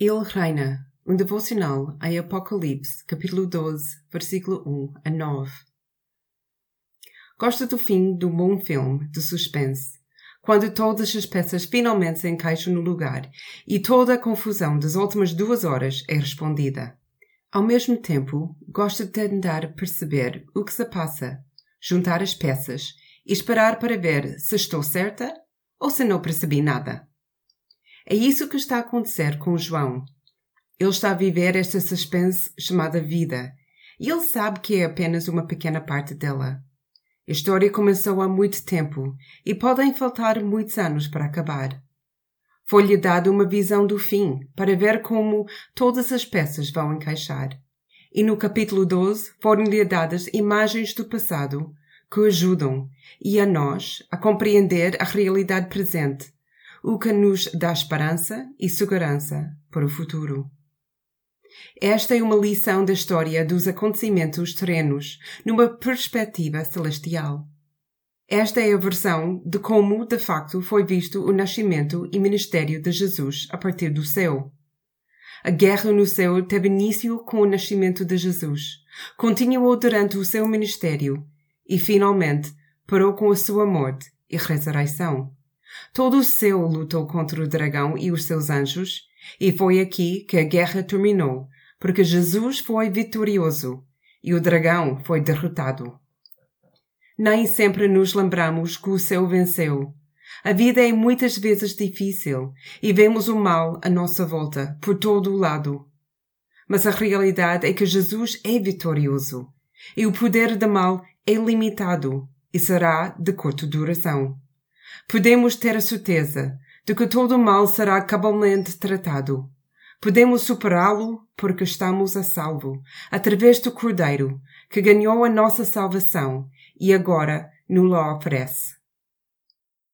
Ele reina. Um devocional em Apocalipse, capítulo 12, versículo 1 a 9. Gosto do fim do bom filme de suspense, quando todas as peças finalmente se encaixam no lugar e toda a confusão das últimas duas horas é respondida. Ao mesmo tempo, gosto de tentar perceber o que se passa, juntar as peças e esperar para ver se estou certa ou se não percebi nada. É isso que está a acontecer com João. Ele está a viver esta suspense chamada vida, e ele sabe que é apenas uma pequena parte dela. A história começou há muito tempo e podem faltar muitos anos para acabar. Foi-lhe dada uma visão do fim para ver como todas as peças vão encaixar. E no capítulo 12 foram-lhe dadas imagens do passado que ajudam e a nós a compreender a realidade presente o que nos dá esperança e segurança para o futuro. Esta é uma lição da história dos acontecimentos terrenos numa perspectiva celestial. Esta é a versão de como, de facto, foi visto o nascimento e ministério de Jesus a partir do céu. A guerra no céu teve início com o nascimento de Jesus, continuou durante o seu ministério e, finalmente, parou com a sua morte e ressurreição. Todo o céu lutou contra o dragão e os seus anjos, e foi aqui que a guerra terminou, porque Jesus foi vitorioso e o dragão foi derrotado. Nem sempre nos lembramos que o céu venceu. A vida é muitas vezes difícil e vemos o mal à nossa volta, por todo o lado. Mas a realidade é que Jesus é vitorioso e o poder do mal é limitado e será de curta duração podemos ter a certeza de que todo o mal será cabalmente tratado. Podemos superá-lo porque estamos a salvo, através do Cordeiro, que ganhou a nossa salvação e agora nos oferece.